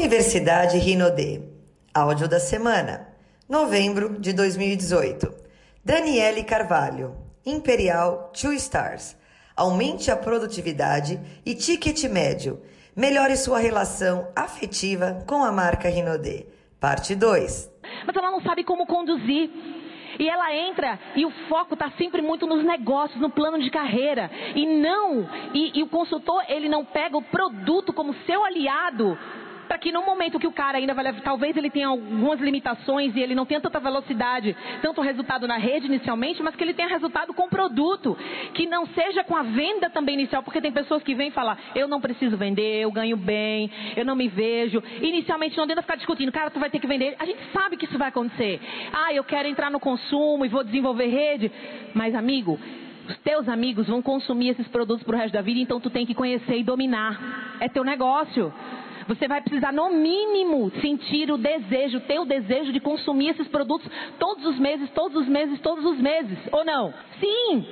Universidade Rinodê. Áudio da semana. Novembro de 2018. Daniele Carvalho. Imperial Two Stars. Aumente a produtividade e ticket médio. Melhore sua relação afetiva com a marca Rinodê. Parte 2. Mas ela não sabe como conduzir. E ela entra e o foco está sempre muito nos negócios, no plano de carreira. E não, e, e o consultor, ele não pega o produto como seu aliado para que no momento que o cara ainda vai talvez ele tenha algumas limitações e ele não tenha tanta velocidade, tanto resultado na rede inicialmente, mas que ele tenha resultado com o produto, que não seja com a venda também inicial, porque tem pessoas que vêm falar, eu não preciso vender, eu ganho bem, eu não me vejo. Inicialmente não tenta ficar discutindo, cara, tu vai ter que vender. A gente sabe que isso vai acontecer. Ah, eu quero entrar no consumo e vou desenvolver rede. Mas, amigo, os teus amigos vão consumir esses produtos pro resto da vida, então tu tem que conhecer e dominar. É teu negócio. Você vai precisar, no mínimo, sentir o desejo, ter o desejo de consumir esses produtos todos os meses, todos os meses, todos os meses. Ou não? Sim!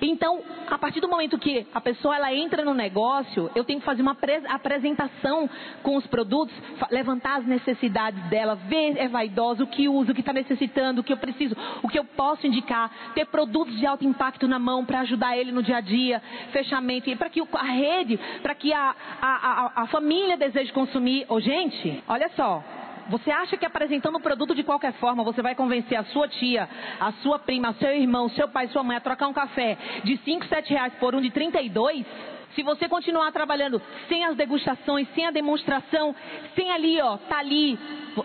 Então, a partir do momento que a pessoa ela entra no negócio, eu tenho que fazer uma apresentação com os produtos, levantar as necessidades dela, ver é vaidosa, o que usa, o que está necessitando, o que eu preciso, o que eu posso indicar, ter produtos de alto impacto na mão para ajudar ele no dia a dia, fechamento, e para que a rede, para que a, a, a, a família deseje consumir. Oh, gente, olha só, você acha que apresentando o produto de qualquer forma, você vai convencer a sua tia, a sua prima, seu irmão, seu pai, sua mãe a trocar um café de 5, 7 reais por um de 32? Se você continuar trabalhando sem as degustações, sem a demonstração, sem ali, ó, tá ali,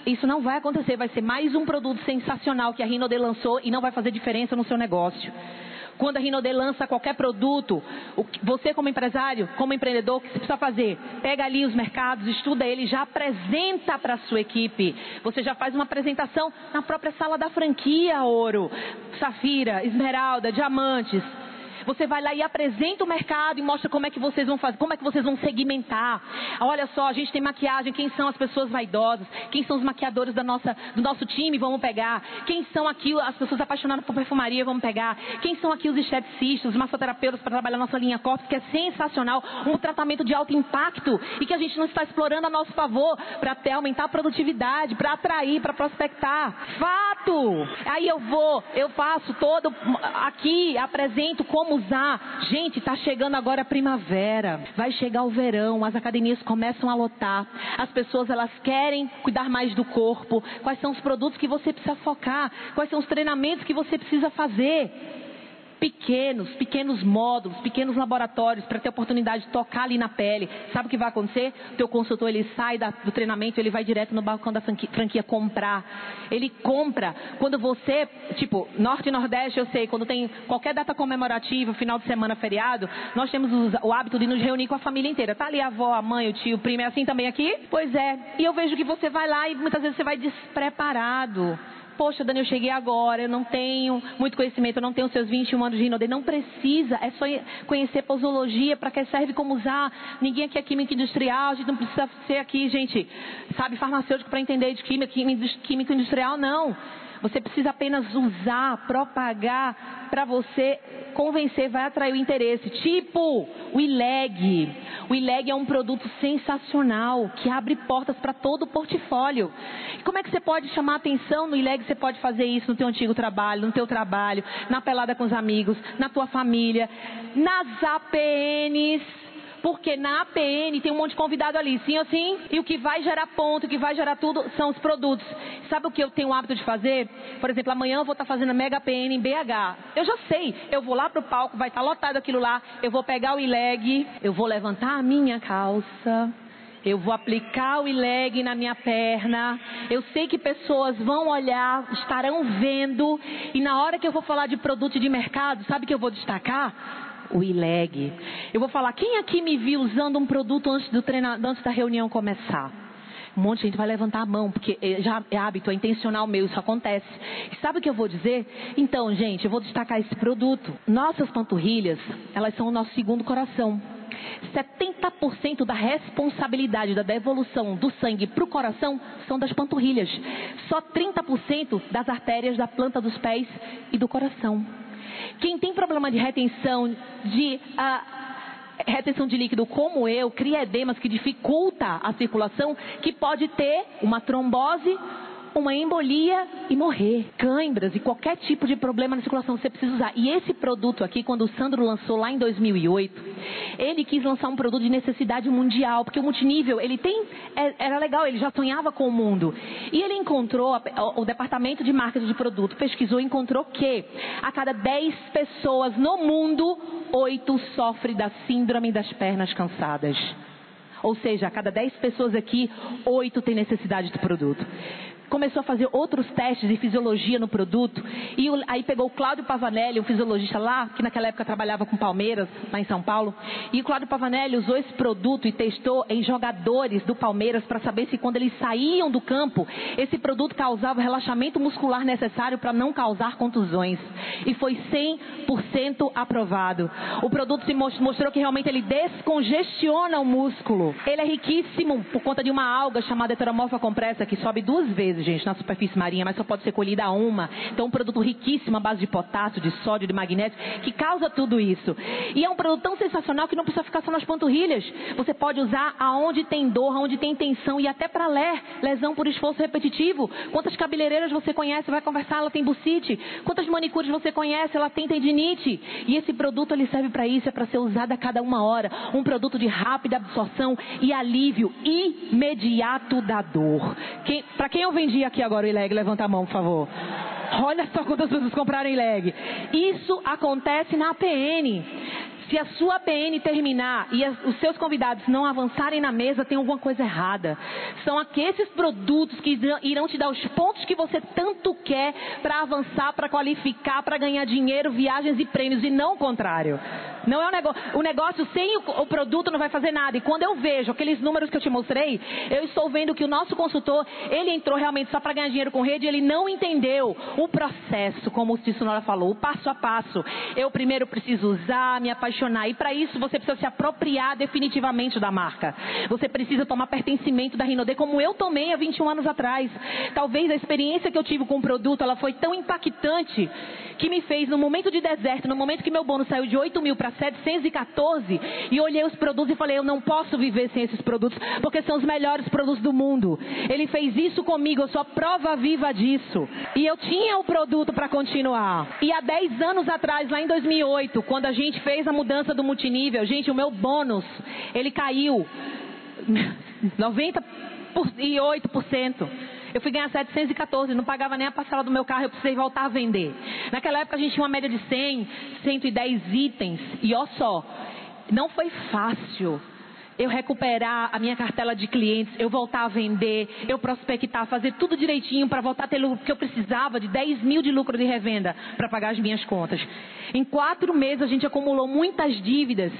isso não vai acontecer. Vai ser mais um produto sensacional que a Rinode lançou e não vai fazer diferença no seu negócio. Quando a Rinode lança qualquer produto, você como empresário, como empreendedor, o que você precisa fazer? Pega ali os mercados, estuda ele, já apresenta para a sua equipe. Você já faz uma apresentação na própria sala da franquia, ouro, safira, esmeralda, diamantes. Você vai lá e apresenta o mercado e mostra como é que vocês vão fazer, como é que vocês vão segmentar. Olha só, a gente tem maquiagem, quem são as pessoas vaidosas, quem são os maquiadores da nossa, do nosso time, vamos pegar. Quem são aqui as pessoas apaixonadas por perfumaria, vamos pegar. Quem são aqui os esteticistas, os massoterapeutas para trabalhar nossa linha corpus, que é sensacional, um tratamento de alto impacto e que a gente não está explorando a nosso favor para até aumentar a produtividade, para atrair, para prospectar. Fato! Aí eu vou, eu faço todo aqui, apresento como usar. Gente, está chegando agora a primavera, vai chegar o verão, as academias começam a lotar, as pessoas elas querem cuidar mais do corpo. Quais são os produtos que você precisa focar? Quais são os treinamentos que você precisa fazer? Pequenos, pequenos módulos, pequenos laboratórios para ter oportunidade de tocar ali na pele. Sabe o que vai acontecer? O teu consultor ele sai da, do treinamento, ele vai direto no balcão da franquia, franquia, comprar. Ele compra. Quando você, tipo, norte e nordeste, eu sei, quando tem qualquer data comemorativa, final de semana, feriado, nós temos o, o hábito de nos reunir com a família inteira. Tá ali a avó, a mãe, o tio, o primo, é assim também aqui? Pois é. E eu vejo que você vai lá e muitas vezes você vai despreparado. Poxa, Dani, eu cheguei agora, eu não tenho muito conhecimento, eu não tenho seus 21 anos de rinode. Não precisa, é só conhecer posologia, para que serve como usar. Ninguém aqui é química industrial, a gente não precisa ser aqui, gente, sabe, farmacêutico para entender de química, química industrial, não. Você precisa apenas usar, propagar para você convencer, vai atrair o interesse. Tipo o ILEG. O ILEG é um produto sensacional que abre portas para todo o portfólio. Como é que você pode chamar atenção no ILEG? Você pode fazer isso no teu antigo trabalho, no teu trabalho, na pelada com os amigos, na tua família, nas APNs porque na APN tem um monte de convidado ali, sim ou sim? E o que vai gerar ponto, o que vai gerar tudo são os produtos. Sabe o que eu tenho o hábito de fazer? Por exemplo, amanhã eu vou estar fazendo a Mega APN em BH. Eu já sei, eu vou lá pro palco, vai estar lotado aquilo lá, eu vou pegar o ileg, eu vou levantar a minha calça, eu vou aplicar o ileg na minha perna. Eu sei que pessoas vão olhar, estarão vendo. E na hora que eu vou falar de produto de mercado, sabe que eu vou destacar? O ILEG. Eu vou falar, quem aqui me viu usando um produto antes, do antes da reunião começar? Um monte de gente vai levantar a mão, porque é, já é hábito, é intencional meu, isso acontece. E sabe o que eu vou dizer? Então, gente, eu vou destacar esse produto. Nossas panturrilhas, elas são o nosso segundo coração. 70% da responsabilidade da devolução do sangue para o coração são das panturrilhas. Só 30% das artérias da planta dos pés e do coração. Quem tem problema de retenção, de, uh, retenção de líquido como eu, cria edemas que dificulta a circulação, que pode ter uma trombose uma embolia e morrer. Cãibras e qualquer tipo de problema na circulação você precisa usar. E esse produto aqui, quando o Sandro lançou lá em 2008, ele quis lançar um produto de necessidade mundial, porque o multinível, ele tem, é, era legal, ele já sonhava com o mundo. E ele encontrou, o departamento de marketing de produto pesquisou e encontrou que a cada 10 pessoas no mundo, 8 sofrem da síndrome das pernas cansadas. Ou seja, a cada 10 pessoas aqui, 8 têm necessidade do produto começou a fazer outros testes de fisiologia no produto. E aí pegou o Cláudio Pavanelli, um fisiologista lá, que naquela época trabalhava com Palmeiras, lá em São Paulo. E o Cláudio Pavanelli usou esse produto e testou em jogadores do Palmeiras para saber se quando eles saíam do campo, esse produto causava o relaxamento muscular necessário para não causar contusões. E foi 100% aprovado. O produto se mostrou que realmente ele descongestiona o músculo. Ele é riquíssimo por conta de uma alga chamada heteromorfa compressa que sobe duas vezes vezes, gente, na superfície marinha, mas só pode ser colhida uma. Então, um produto riquíssimo à base de potássio, de sódio, de magnésio, que causa tudo isso. E é um produto tão sensacional que não precisa ficar só nas panturrilhas. Você pode usar aonde tem dor, aonde tem tensão e até para ler, lesão por esforço repetitivo. Quantas cabeleireiras você conhece, vai conversar, ela tem bucite. Quantas manicures você conhece, ela tem tendinite. E esse produto ele serve para isso, é para ser usado a cada uma hora. Um produto de rápida absorção e alívio imediato da dor. Para quem eu vendi aqui agora o ileg? Levanta a mão, por favor. Olha só quantas pessoas compraram ileg. Isso acontece na APN. Se a sua PN terminar e as, os seus convidados não avançarem na mesa, tem alguma coisa errada. São aqueles produtos que irão te dar os pontos que você tanto quer para avançar, para qualificar, para ganhar dinheiro, viagens e prêmios, e não o contrário. Não é um negócio. O negócio sem o, o, produto não vai fazer nada. E quando eu vejo aqueles números que eu te mostrei, eu estou vendo que o nosso consultor, ele entrou realmente só para ganhar dinheiro com rede, ele não entendeu o processo, como o Tissunora falou, o passo a passo. Eu primeiro preciso usar, me apaixonar. E para isso você precisa se apropriar definitivamente da marca. Você precisa tomar pertencimento da Rinode, como eu tomei há 21 anos atrás. Talvez a experiência que eu tive com o produto, ela foi tão impactante que me fez, no momento de deserto, no momento que meu bônus saiu de 8 mil para 714, e olhei os produtos e falei, eu não posso viver sem esses produtos, porque são os melhores produtos do mundo. Ele fez isso comigo, eu sou a prova viva disso. E eu tinha o produto para continuar. E há 10 anos atrás, lá em 2008, quando a gente fez a mudança do multinível, gente, o meu bônus, ele caiu 98%. Eu fui ganhar 714, não pagava nem a parcela do meu carro, eu precisei voltar a vender. Naquela época a gente tinha uma média de 100, 110 itens. E ó só, não foi fácil eu recuperar a minha cartela de clientes, eu voltar a vender, eu prospectar, fazer tudo direitinho para voltar a ter lucro, porque eu precisava de 10 mil de lucro de revenda para pagar as minhas contas. Em quatro meses a gente acumulou muitas dívidas,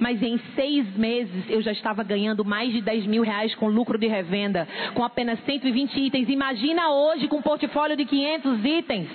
mas em seis meses eu já estava ganhando mais de 10 mil reais com lucro de revenda, com apenas 120 itens. Imagina hoje com um portfólio de 500 itens.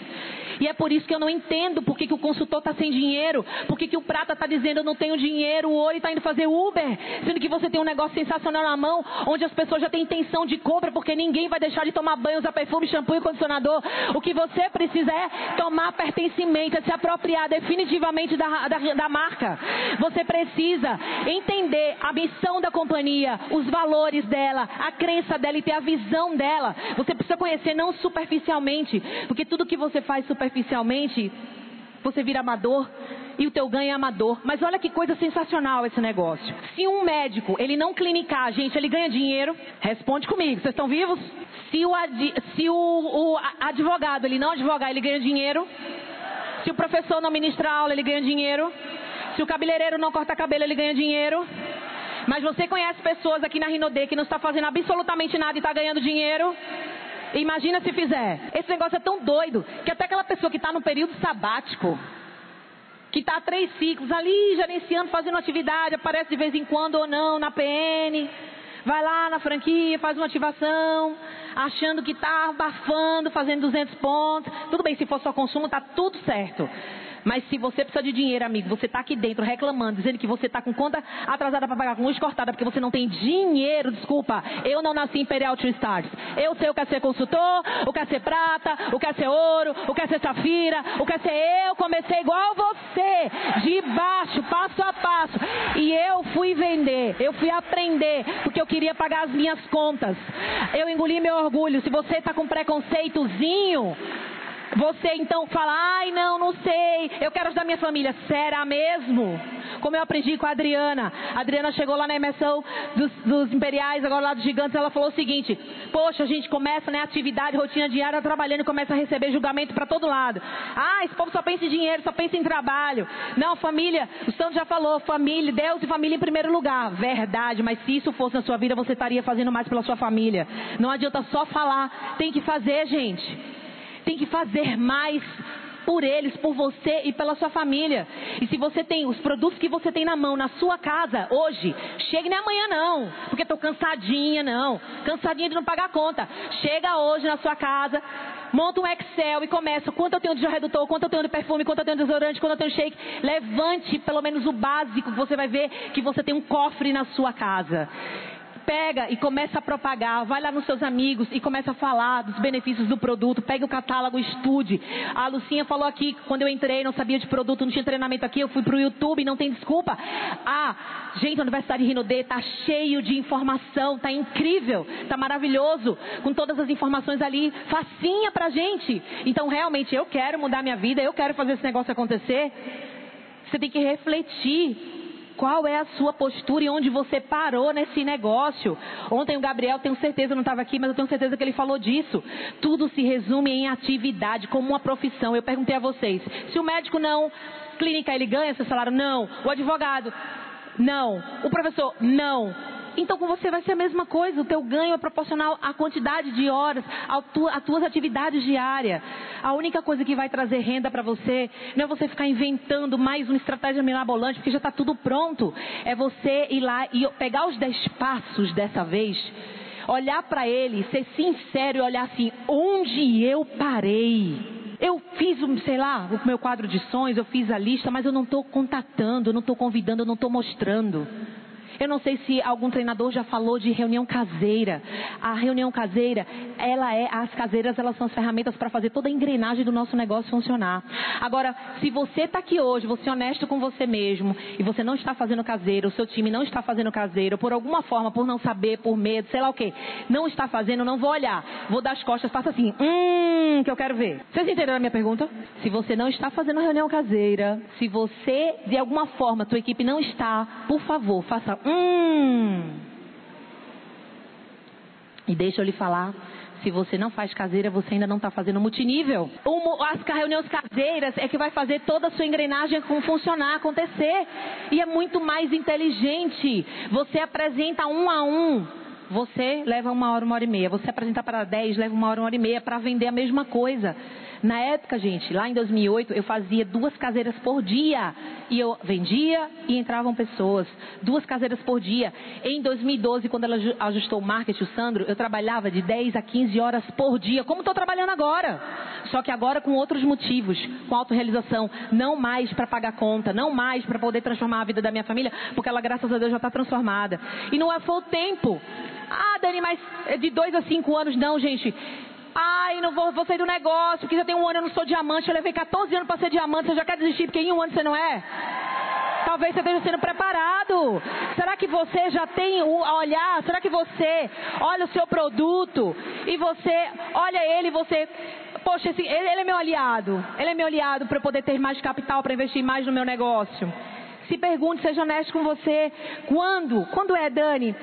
E é por isso que eu não entendo por que, que o consultor está sem dinheiro, por que, que o prata está dizendo eu não tenho dinheiro, o ouro está indo fazer Uber, sendo que você tem um negócio sensacional na mão, onde as pessoas já têm intenção de compra, porque ninguém vai deixar de tomar banho, usar perfume, shampoo e condicionador. O que você precisa é tomar pertencimento, é se apropriar definitivamente da, da, da marca. Você precisa entender a missão da companhia, os valores dela, a crença dela e ter a visão dela. Você precisa conhecer não superficialmente, porque tudo que você faz superficialmente superficialmente, você vira amador e o teu ganho é amador. Mas olha que coisa sensacional esse negócio. Se um médico, ele não clinicar, gente, ele ganha dinheiro, responde comigo, vocês estão vivos? Se o, se o, o advogado, ele não advogar, ele ganha dinheiro. Se o professor não ministrar aula, ele ganha dinheiro. Se o cabeleireiro não cortar cabelo, ele ganha dinheiro. Mas você conhece pessoas aqui na Rinode que não está fazendo absolutamente nada e está ganhando dinheiro? Imagina se fizer. Esse negócio é tão doido que até aquela pessoa que está no período sabático, que está três ciclos ali gerenciando, fazendo atividade, aparece de vez em quando ou não na PN, vai lá na franquia, faz uma ativação, achando que está abafando, fazendo 200 pontos. Tudo bem, se for só consumo, está tudo certo. Mas se você precisa de dinheiro, amigo, você está aqui dentro reclamando, dizendo que você está com conta atrasada para pagar, com luz cortada, porque você não tem dinheiro, desculpa. Eu não nasci Imperial Two Stars. Eu sei o que é ser consultor, o que é ser prata, o que é ser ouro, o que é ser safira, o que é ser eu. Comecei igual você, de baixo, passo a passo. E eu fui vender, eu fui aprender, porque eu queria pagar as minhas contas. Eu engoli meu orgulho. Se você está com preconceitozinho, você então fala, ai não, não sei, eu quero ajudar minha família. Será mesmo? Como eu aprendi com a Adriana. A Adriana chegou lá na imersão dos, dos imperiais, agora lá dos gigantes, ela falou o seguinte: Poxa, a gente começa, né, atividade, rotina diária, trabalhando e começa a receber julgamento para todo lado. Ah, esse povo só pensa em dinheiro, só pensa em trabalho. Não, família, o Santo já falou, família, Deus e família em primeiro lugar. Verdade, mas se isso fosse na sua vida, você estaria fazendo mais pela sua família. Não adianta só falar, tem que fazer, gente tem que fazer mais por eles, por você e pela sua família. E se você tem os produtos que você tem na mão, na sua casa, hoje, chegue nem amanhã não, porque estou cansadinha, não. Cansadinha de não pagar a conta. Chega hoje na sua casa, monta um Excel e começa. Quanto eu tenho de redutor, quanto eu tenho de perfume, quanto eu tenho de desodorante, quanto eu tenho de shake. Levante pelo menos o básico, você vai ver que você tem um cofre na sua casa pega e começa a propagar, vai lá nos seus amigos e começa a falar dos benefícios do produto, pega o catálogo, estude. A Lucinha falou aqui, quando eu entrei, não sabia de produto, não tinha treinamento aqui, eu fui para o YouTube, não tem desculpa. Ah, gente, a Universidade Rinodê está cheio de informação, está incrível, está maravilhoso, com todas as informações ali, facinha pra gente. Então, realmente, eu quero mudar minha vida, eu quero fazer esse negócio acontecer. Você tem que refletir qual é a sua postura e onde você parou nesse negócio? Ontem o Gabriel, tenho certeza, não estava aqui, mas eu tenho certeza que ele falou disso. Tudo se resume em atividade, como uma profissão. Eu perguntei a vocês: se o médico não, clínica, ele ganha seu salário? Não. O advogado? Não. O professor? Não. Então com você vai ser a mesma coisa. O teu ganho é proporcional à quantidade de horas, às tuas atividades diárias. A única coisa que vai trazer renda para você não é você ficar inventando mais uma estratégia mirabolante, porque já está tudo pronto. É você ir lá e pegar os dez passos dessa vez, olhar para ele, ser sincero e olhar assim: onde eu parei? Eu fiz, sei lá, o meu quadro de sonhos, eu fiz a lista, mas eu não estou contatando, eu não estou convidando, eu não estou mostrando. Eu não sei se algum treinador já falou de reunião caseira. A reunião caseira, ela é, as caseiras, elas são as ferramentas para fazer toda a engrenagem do nosso negócio funcionar. Agora, se você está aqui hoje, você é honesto com você mesmo, e você não está fazendo caseiro, o seu time não está fazendo caseiro, por alguma forma, por não saber, por medo, sei lá o que, não está fazendo, não vou olhar. Vou dar as costas, faça assim, hum, que eu quero ver. Vocês entenderam a minha pergunta? Se você não está fazendo reunião caseira, se você, de alguma forma, tua equipe não está, por favor, faça Hum. E deixa eu lhe falar, se você não faz caseira, você ainda não está fazendo multinível. As reuniões caseiras é que vai fazer toda a sua engrenagem funcionar, acontecer. E é muito mais inteligente. Você apresenta um a um. Você leva uma hora, uma hora e meia. Você apresenta para dez, leva uma hora, uma hora e meia para vender a mesma coisa. Na época, gente, lá em 2008, eu fazia duas caseiras por dia. E eu vendia e entravam pessoas. Duas caseiras por dia. Em 2012, quando ela ajustou o marketing, o Sandro, eu trabalhava de 10 a 15 horas por dia, como estou trabalhando agora. Só que agora com outros motivos, com autorrealização. Não mais para pagar conta, não mais para poder transformar a vida da minha família, porque ela, graças a Deus, já está transformada. E não é foi o tempo. Ah, Dani, mas é de dois a cinco anos, não, gente. Ai, não vou, vou sair do negócio, porque já tem um ano eu não sou diamante, eu levei 14 anos para ser diamante, você já quer desistir porque em um ano você não é? Talvez você esteja sendo preparado. Será que você já tem o olhar? Será que você olha o seu produto e você olha ele e você Poxa, esse, ele, ele é meu aliado. Ele é meu aliado para eu poder ter mais capital para investir mais no meu negócio. Se pergunte, seja honesto com você. Quando? Quando é, Dani?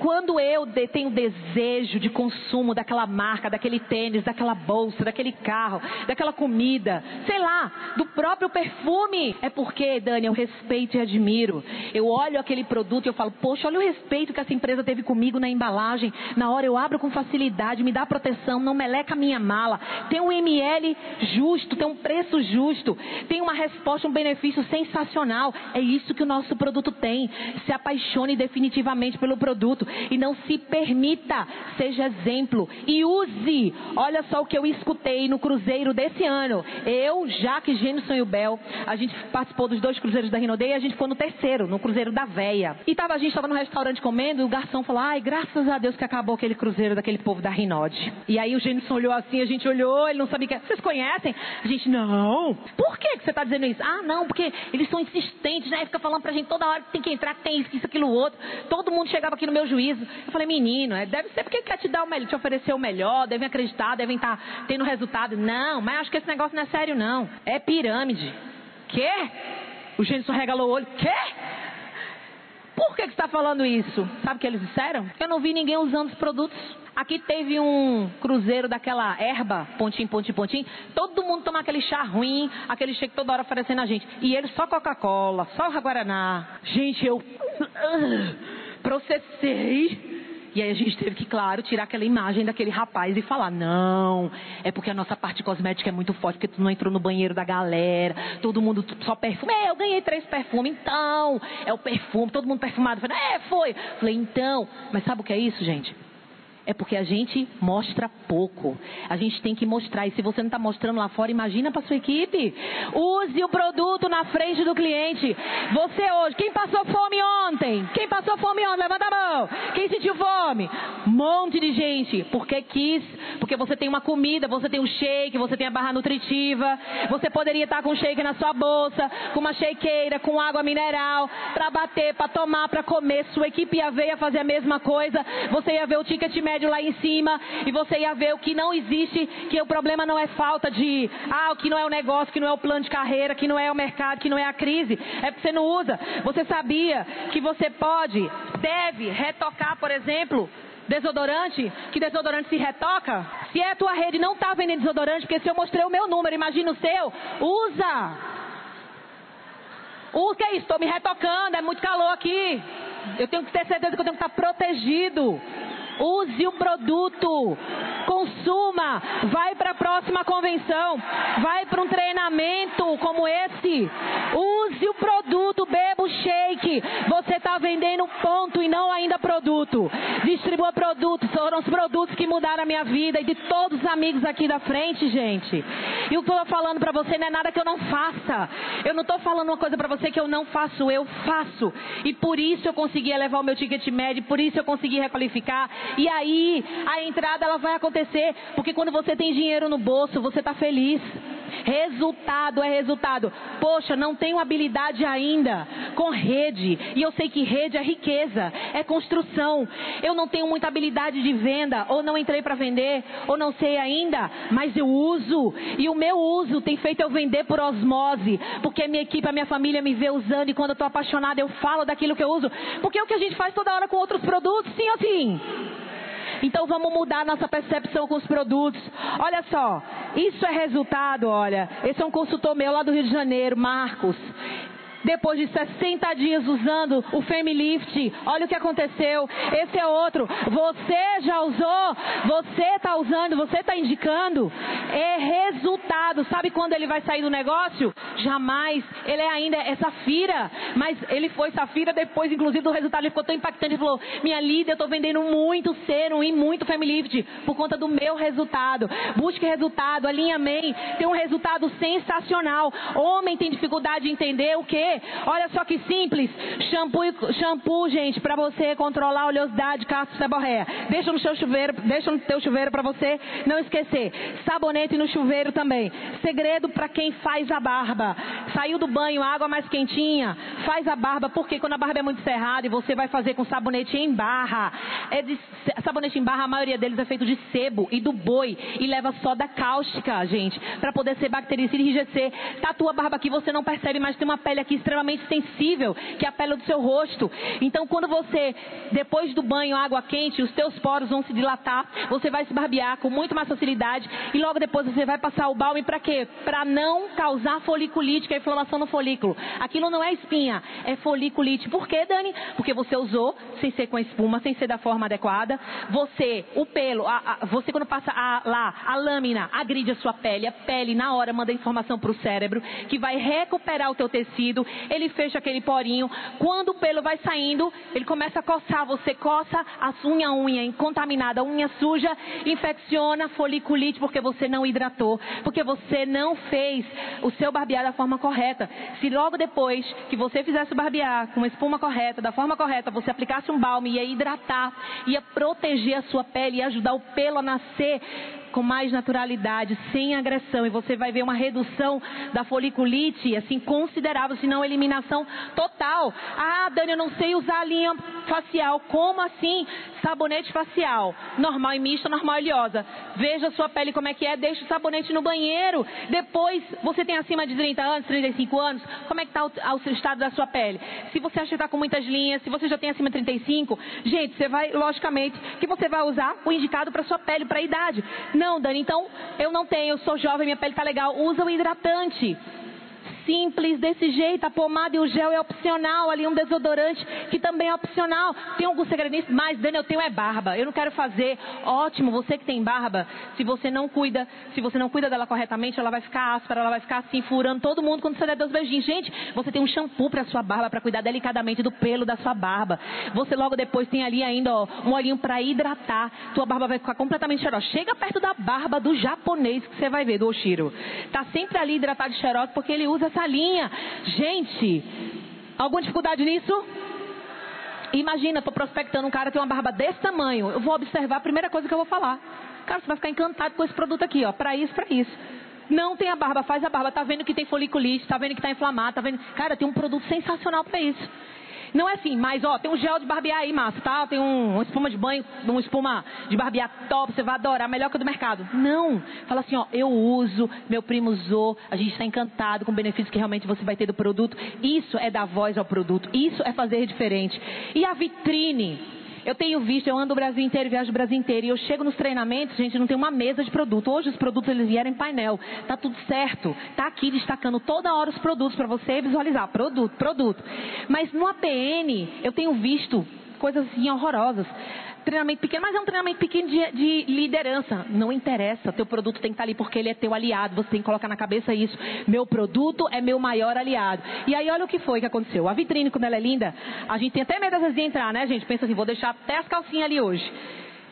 Quando eu tenho desejo de consumo daquela marca, daquele tênis, daquela bolsa, daquele carro, daquela comida, sei lá, do próprio perfume, é porque, Dani, eu respeito e admiro. Eu olho aquele produto e eu falo, poxa, olha o respeito que essa empresa teve comigo na embalagem. Na hora eu abro com facilidade, me dá proteção, não meleca a minha mala. Tem um ML justo, tem um preço justo, tem uma resposta, um benefício sensacional. É isso que o nosso produto tem. Se apaixone definitivamente pelo produto. E não se permita, seja exemplo e use. Olha só o que eu escutei no cruzeiro desse ano. Eu, Jaque, Gênison e o Bel, a gente participou dos dois cruzeiros da Rinodei e a gente ficou no terceiro, no cruzeiro da Véia. E tava, a gente estava no restaurante comendo e o garçom falou: ai, graças a Deus que acabou aquele cruzeiro daquele povo da Rinode. E aí o Gênison olhou assim, a gente olhou, ele não sabia que. Vocês conhecem? A gente, não. Por que, que você está dizendo isso? Ah, não, porque eles são insistentes, né? Fica falando pra gente toda hora que tem que entrar, que tem isso, isso, aquilo, outro. Todo mundo chegava aqui no meu juízo. Eu falei, menino, é, deve ser porque quer te dar o melhor, te oferecer o melhor, devem acreditar, devem estar tá tendo resultado. Não, mas acho que esse negócio não é sério, não. É pirâmide. Quê? O Gênesis regalou o olho. Quê? Por que, você está falando isso? Sabe o que eles disseram? Eu não vi ninguém usando os produtos. Aqui teve um cruzeiro daquela erva, pontinho, pontinho, pontinho. Todo mundo toma aquele chá ruim, aquele chá que toda hora oferecendo a gente. E eles só Coca-Cola, só Guaraná. Gente, eu processei e aí a gente teve que, claro, tirar aquela imagem daquele rapaz e falar: não, é porque a nossa parte cosmética é muito forte, porque tu não entrou no banheiro da galera, todo mundo só perfume. É, eu ganhei três perfumes, então, é o perfume, todo mundo perfumado. Falei, é, foi. Falei, então, mas sabe o que é isso, gente? É porque a gente mostra pouco. A gente tem que mostrar. E se você não está mostrando lá fora, imagina para sua equipe. Use o produto na frente do cliente. Você hoje, quem passou fome ontem? Quem passou fome ontem? Levanta a mão. Quem sentiu fome? Um monte de gente. Porque quis. Porque você tem uma comida, você tem um shake, você tem a barra nutritiva. Você poderia estar com um shake na sua bolsa, com uma shakeira, com água mineral, para bater, para tomar, para comer. Sua equipe ia ver, ia fazer a mesma coisa. Você ia ver o ticket médio prédio lá em cima e você ia ver o que não existe, que o problema não é falta de, ah, o que não é o negócio, que não é o plano de carreira, que não é o mercado, que não é a crise, é porque você não usa. Você sabia que você pode, deve retocar, por exemplo, desodorante, que desodorante se retoca? Se é a tua rede não está vendendo desodorante, porque se eu mostrei o meu número, imagina o seu, usa. O que é isso? Estou me retocando, é muito calor aqui. Eu tenho que ter certeza que eu tenho que estar protegido. Use o produto. Consuma. Vai para a próxima convenção. Vai para um treinamento como esse. Use o produto. Beba o shake. Você vendendo ponto e não ainda produto. Distribua produtos. Foram os produtos que mudaram a minha vida e de todos os amigos aqui da frente, gente. E o que eu estou falando para você não é nada que eu não faça. Eu não estou falando uma coisa para você que eu não faço. Eu faço. E por isso eu consegui elevar o meu ticket médio. Por isso eu consegui requalificar. E aí a entrada ela vai acontecer, porque quando você tem dinheiro no bolso, você está feliz. Resultado é resultado. Poxa, não tenho habilidade ainda com rede. E eu sei que rede é riqueza, é construção. Eu não tenho muita habilidade de venda, ou não entrei para vender, ou não sei ainda, mas eu uso. E o meu uso tem feito eu vender por osmose, porque a minha equipe, a minha família me vê usando e quando eu estou apaixonada eu falo daquilo que eu uso. Porque é o que a gente faz toda hora com outros produtos, sim ou sim? Então vamos mudar nossa percepção com os produtos. Olha só, isso é resultado, olha. Esse é um consultor meu lá do Rio de Janeiro, Marcos depois de 60 dias usando o Femilift, olha o que aconteceu. Esse é outro. Você já usou? Você está usando? Você está indicando? É resultado. Sabe quando ele vai sair do negócio? Jamais. Ele é ainda é safira, mas ele foi safira depois, inclusive, do resultado. Ele ficou tão impactante. Ele falou: Minha líder, eu estou vendendo muito serum e muito Femilift por conta do meu resultado. Busque resultado, alinhamento. Tem um resultado sensacional. Homem tem dificuldade de entender o que Olha só que simples. Shampoo, shampoo gente, para você controlar a oleosidade, casco seborréia. Deixa no seu chuveiro, deixa no teu chuveiro para você não esquecer. Sabonete no chuveiro também. Segredo para quem faz a barba. Saiu do banho, água mais quentinha, faz a barba, porque quando a barba é muito cerrada e você vai fazer com sabonete em barra, é de, sabonete em barra, a maioria deles é feito de sebo e do boi e leva soda cáustica, gente, para poder ser bactericida e enrijecer. Tatua a barba aqui, você não percebe, mas tem uma pele aqui extremamente sensível, que é a pele do seu rosto. Então, quando você, depois do banho, água quente, os teus poros vão se dilatar, você vai se barbear com muito mais facilidade e logo depois você vai passar o balme para quê? Para não causar foliculite, que é a inflamação no folículo. Aquilo não é espinha, é foliculite. Por quê, Dani? Porque você usou sem ser com a espuma, sem ser da forma adequada. Você, o pelo, a, a, você quando passa a, lá, a lâmina agride a sua pele, a pele na hora manda informação para o cérebro, que vai recuperar o teu tecido ele fecha aquele porinho. Quando o pelo vai saindo, ele começa a coçar. Você coça a unha, unha contaminada, unha suja, infecciona, foliculite, porque você não hidratou, porque você não fez o seu barbear da forma correta. Se logo depois que você fizesse o barbear com a espuma correta, da forma correta, você aplicasse um balme, ia hidratar, ia proteger a sua pele, ia ajudar o pelo a nascer com mais naturalidade, sem agressão, e você vai ver uma redução da foliculite, assim, considerável, se não eliminação total. Ah, Dani, eu não sei usar a linha facial. Como assim? Sabonete facial, normal e mista, normal e oleosa. Veja a sua pele como é que é, deixa o sabonete no banheiro. Depois, você tem acima de 30 anos, 35 anos, como é que está o, o estado da sua pele? Se você acha que está com muitas linhas, se você já tem acima de 35, gente, você vai, logicamente, que você vai usar o indicado para sua pele, para a idade. Não, Dani, então eu não tenho, eu sou jovem, minha pele está legal. Usa o hidratante simples desse jeito. A pomada e o gel é opcional, ali um desodorante que também é opcional. Tem algum segredo nisso? Mas, Dani, eu tenho é barba. Eu não quero fazer. Ótimo, você que tem barba, se você não cuida, se você não cuida dela corretamente, ela vai ficar áspera, ela vai ficar assim, furando todo mundo quando você der dois beijinhos. Gente, você tem um shampoo para sua barba, para cuidar delicadamente do pelo da sua barba. Você logo depois tem ali ainda ó, um olhinho para hidratar. Tua barba vai ficar completamente cheirosa. Chega perto da barba do japonês que você vai ver, do Oshiro. Tá sempre ali hidratado e cheiroso porque ele usa essa linha. Gente, alguma dificuldade nisso? Imagina, estou prospectando um cara que tem uma barba desse tamanho. Eu vou observar a primeira coisa que eu vou falar. Cara, você vai ficar encantado com esse produto aqui, ó. Para isso, para isso. Não tem a barba, faz a barba. Tá vendo que tem foliculite, tá vendo que tá inflamado, tá vendo. Cara, tem um produto sensacional para isso. Não é assim, mas ó, tem um gel de barbear aí, massa, tá? Tem um, uma espuma de banho, uma espuma de barbear top, você vai adorar, melhor que a do mercado. Não. Fala assim, ó, eu uso, meu primo usou, a gente está encantado com o benefício que realmente você vai ter do produto. Isso é dar voz ao produto, isso é fazer diferente. E a vitrine? Eu tenho visto, eu ando o Brasil inteiro, viajo o Brasil inteiro, e eu chego nos treinamentos, gente, não tem uma mesa de produto. Hoje os produtos eles vieram em painel. Tá tudo certo. Tá aqui destacando toda hora os produtos para você visualizar. Produto, produto. Mas no APN, eu tenho visto coisas assim horrorosas treinamento pequeno, mas é um treinamento pequeno de, de, liderança. Não interessa, teu produto tem que estar ali porque ele é teu aliado. Você tem que colocar na cabeça isso. Meu produto é meu maior aliado. E aí olha o que foi que aconteceu. A vitrine, quando ela é linda, a gente tem até medo às vezes de entrar, né, gente? Pensa assim, vou deixar até as calcinhas ali hoje.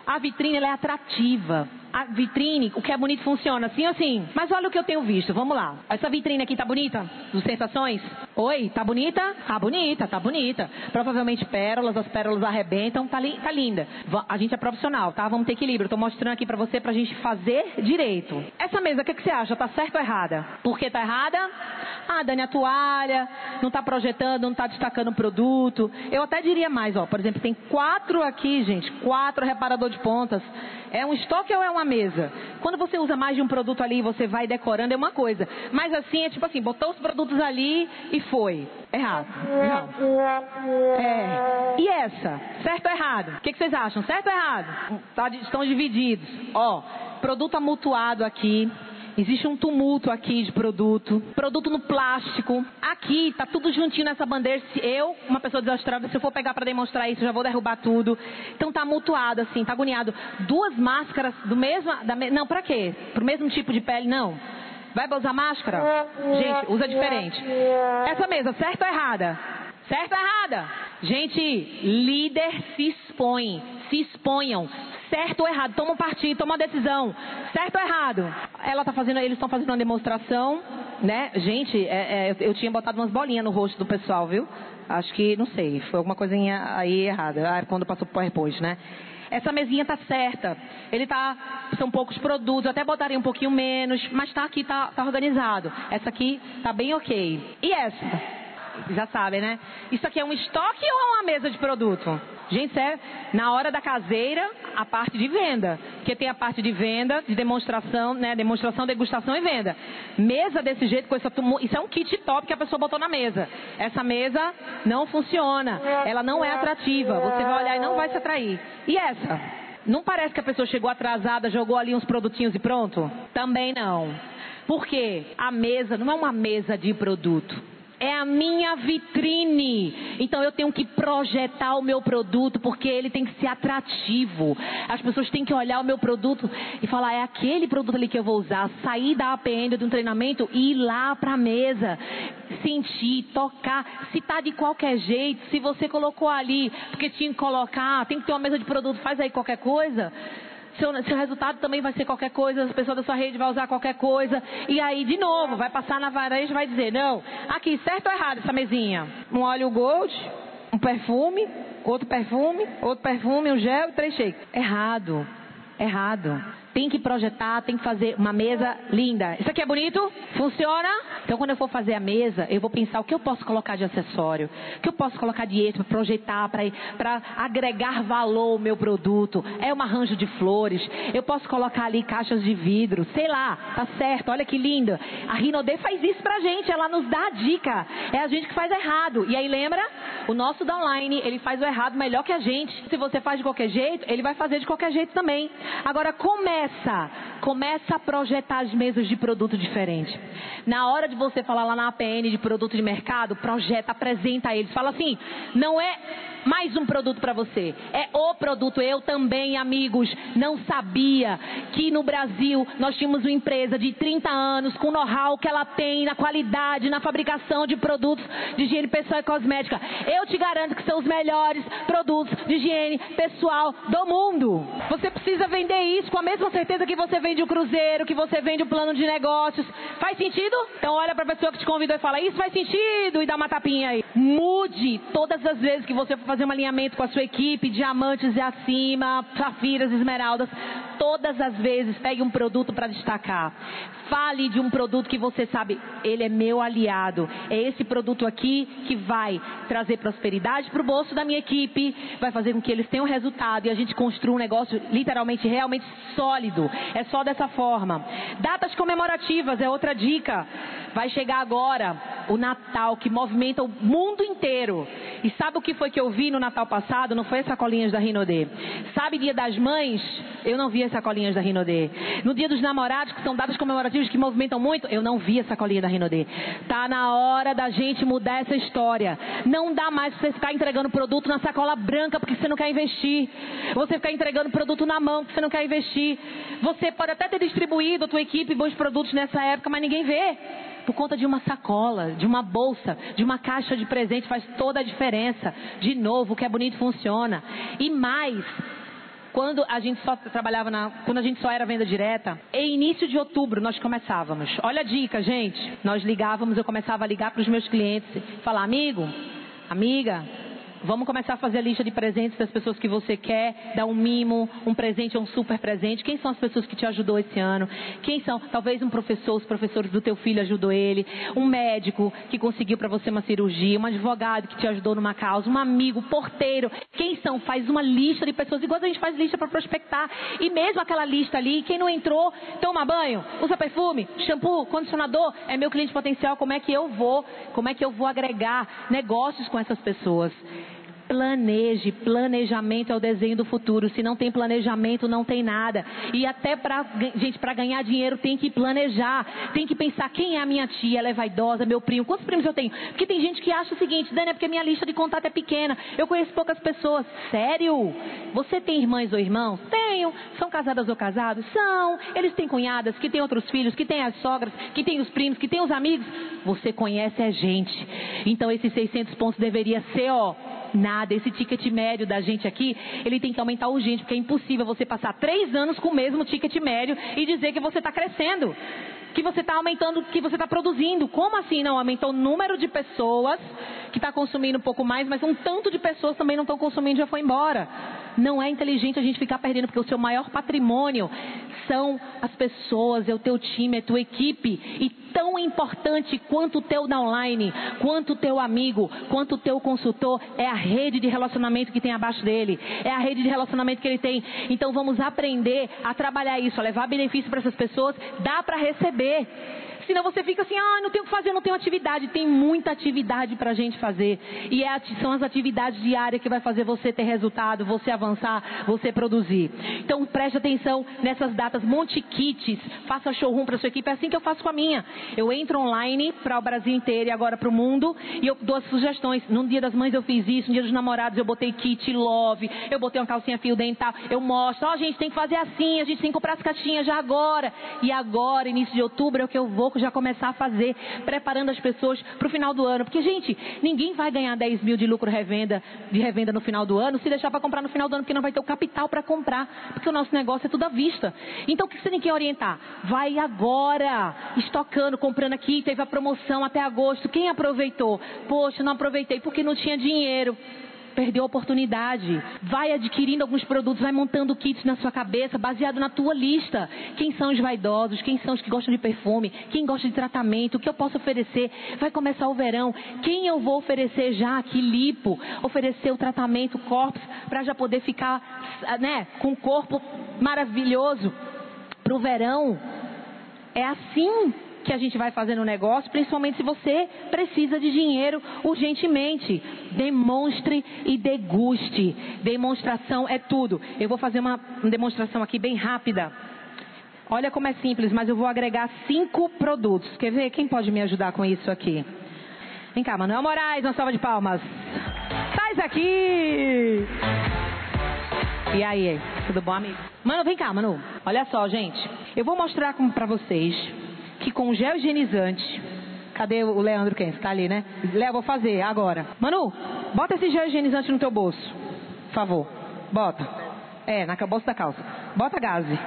A vitrine ela é atrativa a vitrine, o que é bonito funciona assim assim. Mas olha o que eu tenho visto, vamos lá. Essa vitrine aqui tá bonita? Dos sensações? Oi, tá bonita? Tá bonita, tá bonita. Provavelmente pérolas, as pérolas arrebentam, tá, li, tá linda. A gente é profissional, tá? Vamos ter equilíbrio. Tô mostrando aqui pra você pra gente fazer direito. Essa mesa, o que, que você acha? Tá certa ou errada? Por que tá errada? Ah, Dani, a toalha, não tá projetando, não tá destacando o produto. Eu até diria mais, ó. Por exemplo, tem quatro aqui, gente, quatro reparador de pontas. É um estoque ou é uma mesa? Quando você usa mais de um produto ali você vai decorando, é uma coisa. Mas assim, é tipo assim, botou os produtos ali e foi. Errado. Errado. É. E essa? Certo ou errado? O que, que vocês acham? Certo ou errado? Tá, estão divididos. Ó, produto amutuado aqui. Existe um tumulto aqui de produto, produto no plástico. Aqui tá tudo juntinho nessa bandeira. Se eu, uma pessoa desastrada, se eu for pegar para demonstrar isso, eu já vou derrubar tudo. Então tá mutuado assim, tá agoniado. Duas máscaras do mesmo, da, não, para quê? Pro mesmo tipo de pele, não. Vai usar máscara? Gente, usa diferente. Essa mesa, certo ou errada? Certo ou errada? Gente, líder se expõe. Se exponham certo ou errado, toma um partido, toma uma decisão, certo ou errado. Ela tá fazendo, eles estão fazendo uma demonstração, né? Gente, é, é, eu tinha botado umas bolinhas no rosto do pessoal, viu? Acho que, não sei, foi alguma coisinha aí errada, ah, quando passou pro PowerPoint, né? Essa mesinha tá certa. Ele tá, são poucos produtos, eu até botaria um pouquinho menos, mas tá aqui, tá, tá organizado. Essa aqui tá bem ok. E essa? Já sabem, né? Isso aqui é um estoque ou é uma mesa de produto? Gente, isso é na hora da caseira, a parte de venda. Porque tem a parte de venda, de demonstração, né? Demonstração, degustação e venda. Mesa desse jeito, com essa isso é um kit top que a pessoa botou na mesa. Essa mesa não funciona. Ela não é atrativa. Você vai olhar e não vai se atrair. E essa? Não parece que a pessoa chegou atrasada, jogou ali uns produtinhos e pronto? Também não. Porque a mesa não é uma mesa de produto é a minha vitrine. Então eu tenho que projetar o meu produto porque ele tem que ser atrativo. As pessoas têm que olhar o meu produto e falar: é aquele produto ali que eu vou usar. Sair da APN de um treinamento e ir lá para a mesa, sentir, tocar. Se tá de qualquer jeito, se você colocou ali porque tinha que colocar, tem que ter uma mesa de produto, faz aí qualquer coisa seu, seu resultado também vai ser qualquer coisa, as pessoas da sua rede vão usar qualquer coisa. E aí, de novo, vai passar na varejo e vai dizer, não, aqui, certo ou errado essa mesinha? Um óleo gold, um perfume, outro perfume, outro perfume, um gel e três shakes. Errado. Errado tem que projetar, tem que fazer uma mesa linda. Isso aqui é bonito? Funciona? Então, quando eu for fazer a mesa, eu vou pensar o que eu posso colocar de acessório, o que eu posso colocar de extra projetar, para agregar valor ao meu produto. É um arranjo de flores. Eu posso colocar ali caixas de vidro, sei lá, tá certo, olha que linda. A Rinode faz isso pra gente, ela nos dá a dica. É a gente que faz errado. E aí lembra? O nosso downline, ele faz o errado melhor que a gente. Se você faz de qualquer jeito, ele vai fazer de qualquer jeito também. Agora comece começa, começa a projetar as mesas de produto diferente. Na hora de você falar lá na APN de produto de mercado, projeta, apresenta eles. Fala assim, não é mais um produto para você. É o produto. Eu também, amigos, não sabia que no Brasil nós tínhamos uma empresa de 30 anos com know-how que ela tem na qualidade, na fabricação de produtos de higiene pessoal e cosmética. Eu te garanto que são os melhores produtos de higiene pessoal do mundo. Você precisa vender isso com a mesma certeza que você vende o cruzeiro, que você vende o plano de negócios. Faz sentido? Então olha para a pessoa que te convidou e fala: Isso faz sentido? E dá uma tapinha aí. Mude todas as vezes que você for fazer um alinhamento com a sua equipe, diamantes e acima, safiras, esmeraldas. Todas as vezes pegue um produto para destacar. Fale de um produto que você sabe, ele é meu aliado. É esse produto aqui que vai trazer prosperidade para o bolso da minha equipe, vai fazer com que eles tenham resultado e a gente construa um negócio literalmente, realmente sólido. É só dessa forma. Datas comemorativas é outra dica. Vai chegar agora o Natal que movimenta o mundo inteiro. E sabe o que foi que eu vi no Natal passado? Não foi as sacolinhas da Rinodê. Sabe Dia das Mães? Eu não vi as sacolinhas da Rinodê. No Dia dos Namorados, que são datas comemorativas que movimentam muito, eu não vi a sacolinha da Rinodê. Tá na hora da gente mudar essa história. Não dá mais você ficar entregando produto na sacola branca porque você não quer investir. Você ficar entregando produto na mão porque você não quer investir. Você pode até ter distribuído a tua equipe bons produtos nessa época, mas ninguém vê por conta de uma sacola, de uma bolsa, de uma caixa de presente, faz toda a diferença. De novo, o que é bonito funciona. E mais, quando a gente só trabalhava na, quando a gente só era venda direta, em início de outubro nós começávamos. Olha a dica, gente. Nós ligávamos, eu começava a ligar para os meus clientes, falar, amigo, amiga, Vamos começar a fazer a lista de presentes das pessoas que você quer, dar um mimo, um presente ou um super presente. Quem são as pessoas que te ajudou esse ano? Quem são? Talvez um professor, os professores do teu filho ajudou ele, um médico que conseguiu para você uma cirurgia, um advogado que te ajudou numa causa, um amigo, porteiro. Quem são? Faz uma lista de pessoas, igual a gente faz lista para prospectar. E mesmo aquela lista ali, quem não entrou, toma banho, usa perfume, shampoo, condicionador, é meu cliente potencial, como é que eu vou, como é que eu vou agregar negócios com essas pessoas? Planeje, planejamento é o desenho do futuro. Se não tem planejamento, não tem nada. E até para gente, para ganhar dinheiro tem que planejar, tem que pensar quem é a minha tia, ela é vaidosa, meu primo, quantos primos eu tenho? Porque tem gente que acha o seguinte, Dani, é porque minha lista de contato é pequena. Eu conheço poucas pessoas. Sério? Você tem irmãs ou irmãos? Tenho. São casadas ou casados? São. Eles têm cunhadas, que têm outros filhos, que têm as sogras, que têm os primos, que têm os amigos. Você conhece a gente. Então esses 600 pontos deveria ser, ó, nada. Esse ticket médio da gente aqui, ele tem que aumentar urgente, porque é impossível você passar três anos com o mesmo ticket médio e dizer que você está crescendo, que você está aumentando, que você está produzindo. Como assim não? Aumentou o número de pessoas que está consumindo um pouco mais, mas um tanto de pessoas também não estão consumindo e já foi embora. Não é inteligente a gente ficar perdendo, porque o seu maior patrimônio são as pessoas, é o teu time, é a tua equipe. E tão importante quanto o teu downline, quanto o teu amigo, quanto o teu consultor, é a rede de relacionamento que tem abaixo dele. É a rede de relacionamento que ele tem. Então vamos aprender a trabalhar isso, a levar benefício para essas pessoas. Dá para receber. Senão você fica assim, ah, não tenho o que fazer, não tenho atividade. Tem muita atividade para a gente fazer. E é, são as atividades diárias que vai fazer você ter resultado, você avançar, você produzir. Então preste atenção nessas datas, monte kits, faça showroom para sua equipe. É assim que eu faço com a minha. Eu entro online para o Brasil inteiro e agora para o mundo e eu dou as sugestões. No dia das mães eu fiz isso, no dia dos namorados eu botei kit love, eu botei uma calcinha fio dental, eu mostro, ó, oh, gente tem que fazer assim, a gente tem que comprar as caixinhas já agora. E agora, início de outubro, é o que eu vou já começar a fazer, preparando as pessoas para o final do ano. Porque, gente, ninguém vai ganhar 10 mil de lucro revenda, de revenda no final do ano se deixar para comprar no final do ano, porque não vai ter o capital para comprar, porque o nosso negócio é tudo à vista. Então, o que você tem que orientar? Vai agora, estocando, comprando aqui, teve a promoção até agosto. Quem aproveitou? Poxa, não aproveitei porque não tinha dinheiro perdeu a oportunidade. Vai adquirindo alguns produtos, vai montando kits na sua cabeça, baseado na tua lista. Quem são os vaidosos? Quem são os que gostam de perfume? Quem gosta de tratamento? O que eu posso oferecer? Vai começar o verão. Quem eu vou oferecer já aqui lipo? Oferecer o tratamento corpos para já poder ficar, né, com um corpo maravilhoso para o verão. É assim que a gente vai fazer no negócio, principalmente se você precisa de dinheiro urgentemente. Demonstre e deguste. Demonstração é tudo. Eu vou fazer uma demonstração aqui bem rápida. Olha como é simples, mas eu vou agregar cinco produtos. Quer ver? Quem pode me ajudar com isso aqui? Vem cá, Manuel Moraes, uma salva de palmas. Faz aqui! E aí, tudo bom, amigo? Mano, vem cá, Manu. Olha só, gente. Eu vou mostrar para vocês que com gel higienizante. Cadê o Leandro quem? Está ali, né? Léo, vou fazer agora. Manu, bota esse gel higienizante no teu bolso. Por favor. Bota. É, na bolsa da calça. Bota gaze.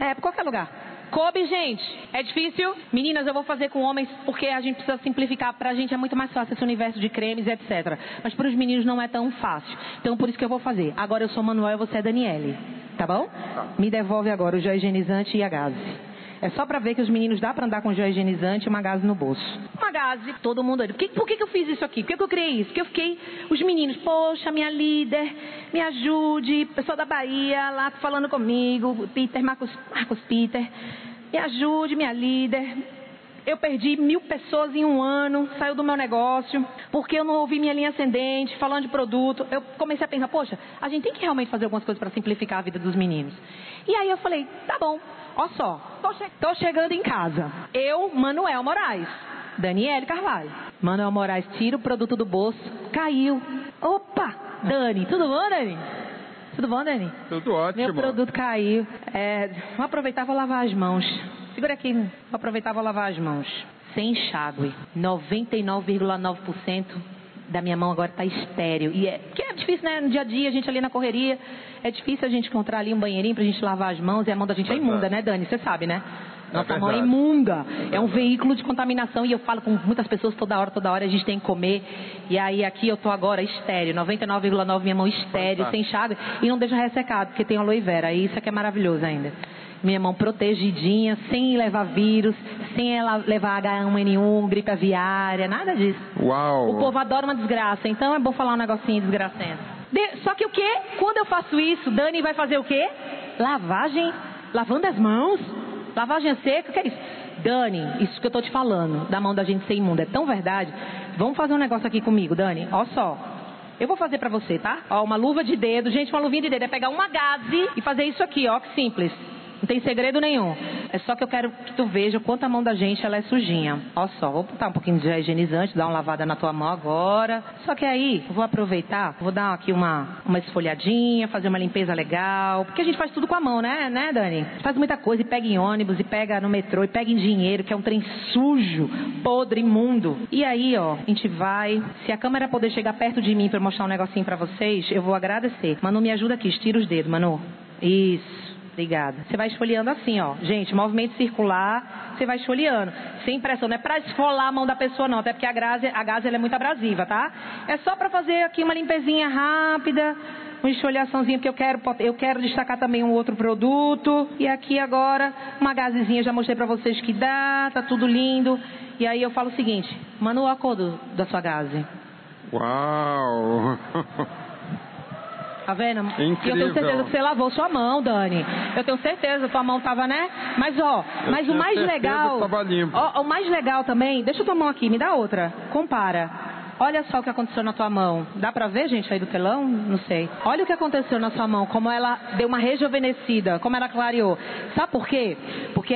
É, por qualquer lugar. Coube, gente. É difícil? Meninas, eu vou fazer com homens porque a gente precisa simplificar. Pra gente é muito mais fácil esse universo de cremes, etc. Mas para os meninos não é tão fácil. Então por isso que eu vou fazer. Agora eu sou Manuel e você é Daniele. Tá bom? Tá. Me devolve agora o gel higienizante e a gaze. É só para ver que os meninos dá para andar com gel higienizante e uma gase no bolso. Uma gase, todo mundo. Por que, por que, que eu fiz isso aqui? Por que, que eu criei isso? Porque eu fiquei, os meninos, poxa, minha líder, me ajude, pessoal da Bahia lá falando comigo, Peter, Marcos, Marcos Peter, me ajude, minha líder. Eu perdi mil pessoas em um ano, saiu do meu negócio, porque eu não ouvi minha linha ascendente, falando de produto. Eu comecei a pensar, poxa, a gente tem que realmente fazer algumas coisas para simplificar a vida dos meninos. E aí eu falei, tá bom, Olha só, tô, che tô chegando em casa. Eu, Manuel Moraes, Daniele Carvalho. Manuel Moraes tira o produto do bolso, caiu. Opa, Dani, tudo bom, Dani? Tudo bom, Dani? Tudo ótimo. Meu produto caiu. É, vou aproveitar e vou lavar as mãos. Segura aqui, vou aproveitar e vou lavar as mãos. Sem enxágue. 99,9% da minha mão agora está estéreo. E é, que é difícil, né? No dia a dia, a gente ali na correria, é difícil a gente encontrar ali um banheirinho para a gente lavar as mãos e a mão da gente é imunda, né, Dani? Você sabe, né? Nossa é mão é imunda. É um veículo de contaminação e eu falo com muitas pessoas toda hora, toda hora a gente tem que comer. E aí aqui eu tô agora estéreo, 99,9 minha mão estéreo, sem enxágue e não deixa ressecado, porque tem aloe vera. E isso aqui é maravilhoso ainda minha mão protegidinha, sem levar vírus, sem ela levar H1N1, gripe aviária, nada disso. Uau! O povo adora uma desgraça, então é bom falar um negocinho desgracento. De, só que o que? Quando eu faço isso, Dani vai fazer o quê? Lavagem, lavando as mãos, lavagem seca, o que é isso? Dani, isso que eu tô te falando, da mão da gente ser imunda, é tão verdade. Vamos fazer um negócio aqui comigo, Dani. Ó só. Eu vou fazer para você, tá? Ó, uma luva de dedo, gente, uma luvinha de dedo. É pegar uma gaze e fazer isso aqui, ó, que simples. Não tem segredo nenhum. É só que eu quero que tu veja o quanto a mão da gente ela é sujinha. Olha só, vou botar um pouquinho de higienizante, dar uma lavada na tua mão agora. Só que aí, vou aproveitar, vou dar aqui uma, uma esfolhadinha, fazer uma limpeza legal. Porque a gente faz tudo com a mão, né, né, Dani? Faz muita coisa e pega em ônibus, e pega no metrô, e pega em dinheiro, que é um trem sujo, podre, imundo. E aí, ó, a gente vai. Se a câmera poder chegar perto de mim para mostrar um negocinho para vocês, eu vou agradecer. Manu, me ajuda aqui, estira os dedos, Manu. Isso. Obrigada. Você vai esfoliando assim, ó. Gente, movimento circular, você vai esfoliando. Sem pressão, não é para esfolar a mão da pessoa, não. Até porque a gase, a gase é muito abrasiva, tá? É só para fazer aqui uma limpezinha rápida, uma esfoliaçãozinha, porque eu quero, eu quero destacar também um outro produto. E aqui agora, uma gazezinha, já mostrei para vocês que dá, tá tudo lindo. E aí eu falo o seguinte, manda o acordo da sua gase. Uau! Tá vendo? Incrível. E eu tenho certeza que você lavou sua mão, Dani. Eu tenho certeza, tua mão tava, né? Mas ó, Eu mas o mais legal. que tava limpo. Ó, o mais legal também, deixa tua mão aqui, me dá outra. Compara. Olha só o que aconteceu na tua mão. Dá pra ver, gente, aí do telão? Não sei. Olha o que aconteceu na sua mão, como ela deu uma rejuvenescida, como ela clareou. Sabe por quê? Porque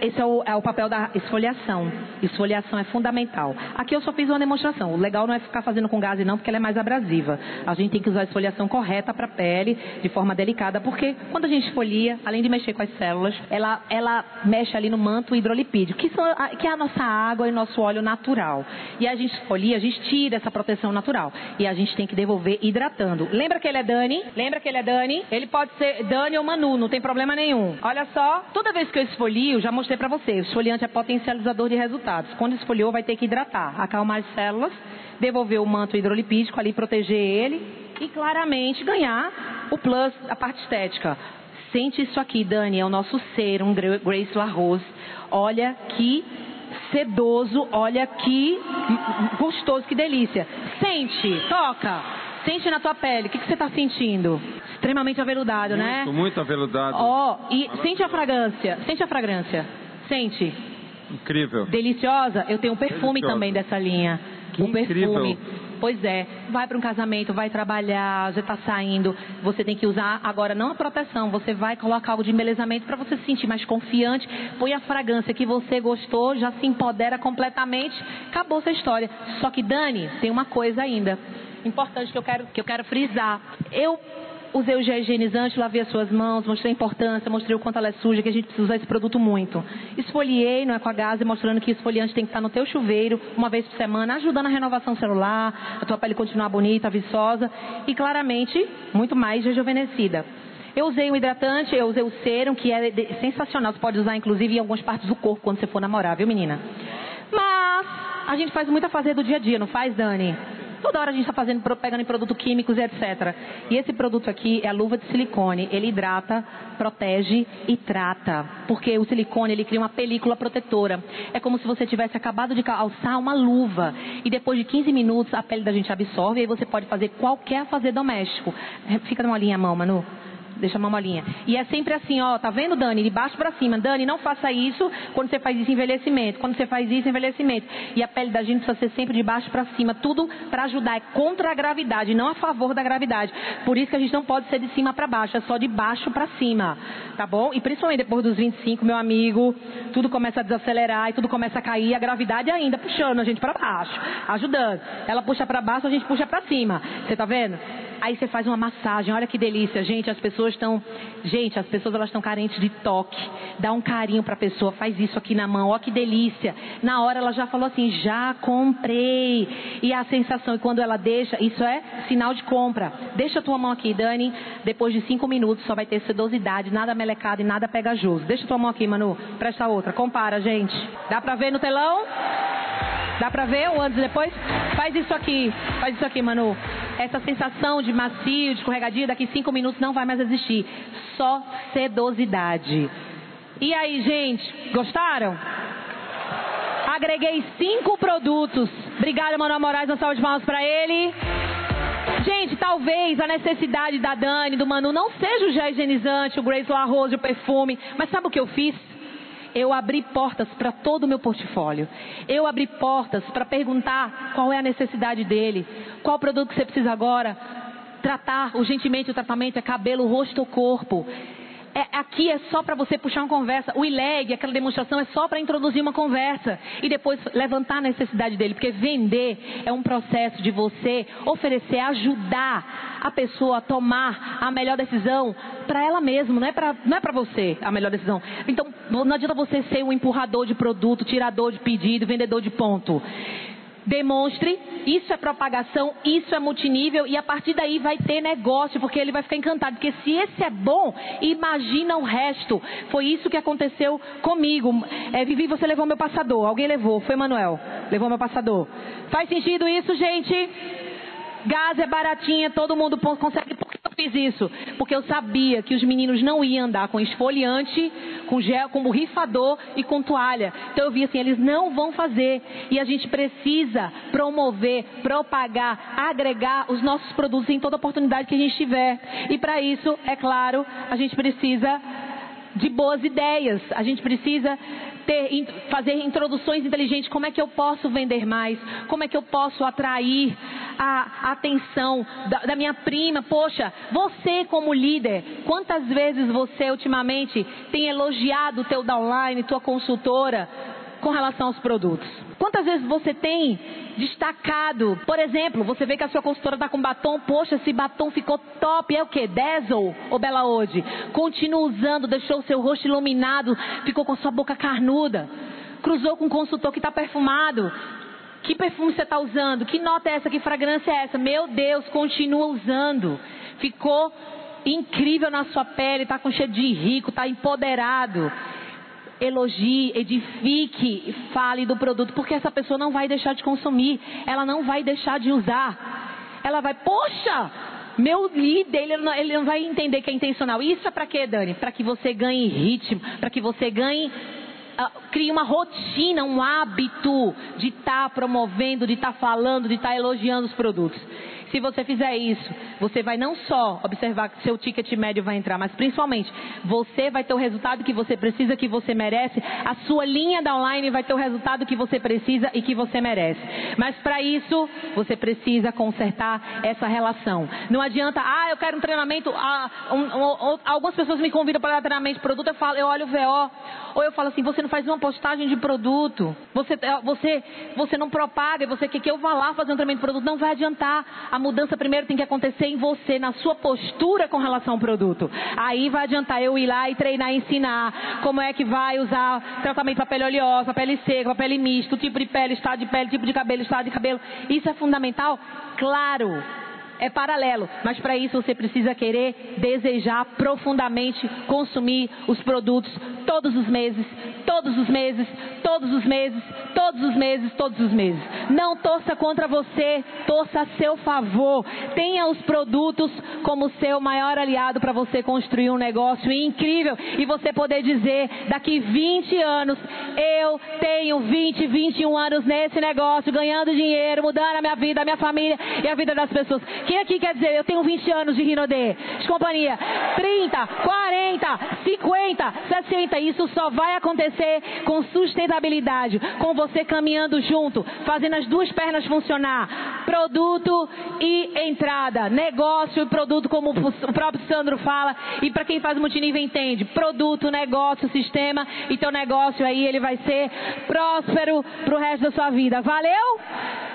esse é o, é o papel da esfoliação. Esfoliação é fundamental. Aqui eu só fiz uma demonstração. O legal não é ficar fazendo com gás não, porque ela é mais abrasiva. A gente tem que usar a esfoliação correta para a pele, de forma delicada, porque quando a gente esfolia, além de mexer com as células, ela, ela mexe ali no manto hidrolipídico, que, são, que é a nossa água e nosso óleo natural. E a gente esfolia, a gente tira essa proteção natural. E a gente tem que devolver hidratando. Lembra que ele é Dani? Lembra que ele é Dani? Ele pode ser Dani ou Manu, não tem problema nenhum. Olha só, toda vez que eu esfolio, já mostrei pra você, o esfoliante é potencializador de resultados. Quando esfoliou, vai ter que hidratar, acalmar as células, devolver o manto hidrolipídico ali, proteger ele e claramente ganhar o plus, a parte estética. Sente isso aqui, Dani, é o nosso serum Gra- Grace La Rose. Olha que sedoso, olha que gostoso, que delícia. Sente, toca, sente na tua pele, o que, que você está sentindo? Extremamente aveludado, né? Muito, muito aveludado. Ó, e sente a fragrância, sente a fragrância, sente. Incrível. Deliciosa? Eu tenho um perfume Deliciosa. também dessa linha. Que o perfume. incrível. Pois é, vai para um casamento, vai trabalhar, já está saindo. Você tem que usar agora não a proteção, você vai colocar algo de embelezamento para você se sentir mais confiante. Põe a fragrância que você gostou, já se empodera completamente. Acabou essa história. Só que Dani, tem uma coisa ainda importante que eu quero que eu quero frisar. Eu Usei o gel higienizante, lavei as suas mãos, mostrei a importância, mostrei o quanto ela é suja, que a gente precisa usar esse produto muito. Esfoliei, não é com a gás, mostrando que esfoliante tem que estar no teu chuveiro, uma vez por semana, ajudando a renovação celular, a tua pele continuar bonita, viçosa e claramente muito mais rejuvenescida. Eu usei o hidratante, eu usei o serum, que é sensacional. Você pode usar, inclusive, em algumas partes do corpo quando você for namorar, viu, menina? Mas a gente faz muita fazer do dia a dia, não faz, Dani? Toda hora a gente está fazendo, pegando em produtos químicos e etc. E esse produto aqui é a luva de silicone. Ele hidrata, protege e trata. Porque o silicone, ele cria uma película protetora. É como se você tivesse acabado de calçar uma luva. E depois de 15 minutos, a pele da gente absorve e aí você pode fazer qualquer fazer doméstico. Fica molinha a mão, Manu. Deixa a mão molinha. E é sempre assim, ó, tá vendo, Dani? De baixo pra cima. Dani, não faça isso quando você faz isso envelhecimento. Quando você faz isso envelhecimento. E a pele da gente precisa ser sempre de baixo pra cima. Tudo pra ajudar. É contra a gravidade, não a favor da gravidade. Por isso que a gente não pode ser de cima pra baixo, é só de baixo pra cima. Tá bom? E principalmente depois dos 25, meu amigo, tudo começa a desacelerar e tudo começa a cair. A gravidade ainda puxando a gente pra baixo, ajudando. Ela puxa pra baixo, a gente puxa pra cima. Você tá vendo? Aí você faz uma massagem, olha que delícia, gente. As pessoas estão, gente, as pessoas elas estão carentes de toque. Dá um carinho para a pessoa, faz isso aqui na mão, ó que delícia. Na hora ela já falou assim, já comprei. E a sensação, e quando ela deixa, isso é sinal de compra. Deixa a tua mão aqui, Dani. Depois de cinco minutos só vai ter sedosidade, nada melecado e nada pegajoso. Deixa a tua mão aqui, Manu. Presta outra, compara, gente. Dá pra ver no telão? Dá pra ver o antes e depois? Faz isso aqui, faz isso aqui, Manu. Essa sensação de macio, de escorregadia, daqui cinco minutos não vai mais existir. Só sedosidade. E aí, gente, gostaram? Agreguei cinco produtos. Obrigada, Manuel Moraes, uma salva de palmas pra ele. Gente, talvez a necessidade da Dani, do Manu, não seja o gel higienizante, o Grace Rose, o perfume. Mas sabe o que eu fiz? Eu abri portas para todo o meu portfólio. Eu abri portas para perguntar qual é a necessidade dele, qual produto que você precisa agora. Tratar urgentemente o tratamento é cabelo, rosto ou corpo. É, aqui é só para você puxar uma conversa. O ILEG, aquela demonstração, é só para introduzir uma conversa e depois levantar a necessidade dele. Porque vender é um processo de você oferecer, ajudar a pessoa a tomar a melhor decisão para ela mesma, não é para não é para você a melhor decisão. Então, não adianta você ser um empurrador de produto, tirador de pedido, vendedor de ponto. Demonstre, isso é propagação, isso é multinível e a partir daí vai ter negócio, porque ele vai ficar encantado. Porque se esse é bom, imagina o resto. Foi isso que aconteceu comigo. É, Vivi, você levou meu passador. Alguém levou, foi Manuel. Levou meu passador. Faz sentido isso, gente? Gás é baratinha, todo mundo consegue. Eu fiz isso? Porque eu sabia que os meninos não iam andar com esfoliante, com gel, com borrifador e com toalha. Então eu vi assim, eles não vão fazer. E a gente precisa promover, propagar, agregar os nossos produtos em toda oportunidade que a gente tiver. E para isso, é claro, a gente precisa de boas ideias. A gente precisa ter, fazer introduções inteligentes. Como é que eu posso vender mais? Como é que eu posso atrair a atenção da, da minha prima? Poxa, você como líder, quantas vezes você ultimamente tem elogiado o teu downline, tua consultora? Com relação aos produtos? Quantas vezes você tem destacado, por exemplo, você vê que a sua consultora está com batom, poxa, esse batom ficou top, é o que? Dazzle ou Bela Ode? Continua usando, deixou o seu rosto iluminado, ficou com sua boca carnuda. Cruzou com um consultor que está perfumado. Que perfume você está usando? Que nota é essa? Que fragrância é essa? Meu Deus, continua usando. Ficou incrível na sua pele, está com cheiro de rico, está empoderado elogie, edifique fale do produto, porque essa pessoa não vai deixar de consumir, ela não vai deixar de usar. Ela vai, poxa, meu líder, ele não, ele não vai entender que é intencional. Isso é para quê, Dani? Para que você ganhe ritmo, para que você ganhe Uh, crie uma rotina, um hábito de estar tá promovendo, de estar tá falando, de estar tá elogiando os produtos. Se você fizer isso, você vai não só observar que seu ticket médio vai entrar, mas principalmente você vai ter o resultado que você precisa, que você merece. A sua linha da online vai ter o resultado que você precisa e que você merece. Mas para isso, você precisa consertar essa relação. Não adianta, ah, eu quero um treinamento. Ah, um, um, um, algumas pessoas me convidam para dar treinamento de produto, eu, falo, eu olho o VO. Ou eu falo assim, você não faz uma postagem de produto. Você, você, você não propaga, você quer que eu vá lá fazer um treinamento de produto. Não vai adiantar. A mudança primeiro tem que acontecer em você, na sua postura com relação ao produto. Aí vai adiantar eu ir lá e treinar ensinar como é que vai usar tratamento para pele oleosa, pele seca, pele mista, tipo de pele, estado de pele, tipo de cabelo, estado de cabelo. Isso é fundamental? Claro é paralelo, mas para isso você precisa querer, desejar profundamente consumir os produtos todos os meses, todos os meses, todos os meses, todos os meses, todos os meses. Não torça contra você, torça a seu favor. Tenha os produtos como seu maior aliado para você construir um negócio incrível e você poder dizer daqui 20 anos, eu tenho 20, 21 anos nesse negócio, ganhando dinheiro, mudando a minha vida, a minha família e a vida das pessoas. Quem aqui quer dizer, eu tenho 20 anos de Rinode, de companhia, 30, 40, 50, 60, isso só vai acontecer com sustentabilidade, com você caminhando junto, fazendo as duas pernas funcionar, produto e entrada, negócio e produto, como o próprio Sandro fala, e para quem faz multinível entende, produto, negócio, sistema, e teu negócio aí ele vai ser próspero para o resto da sua vida. Valeu?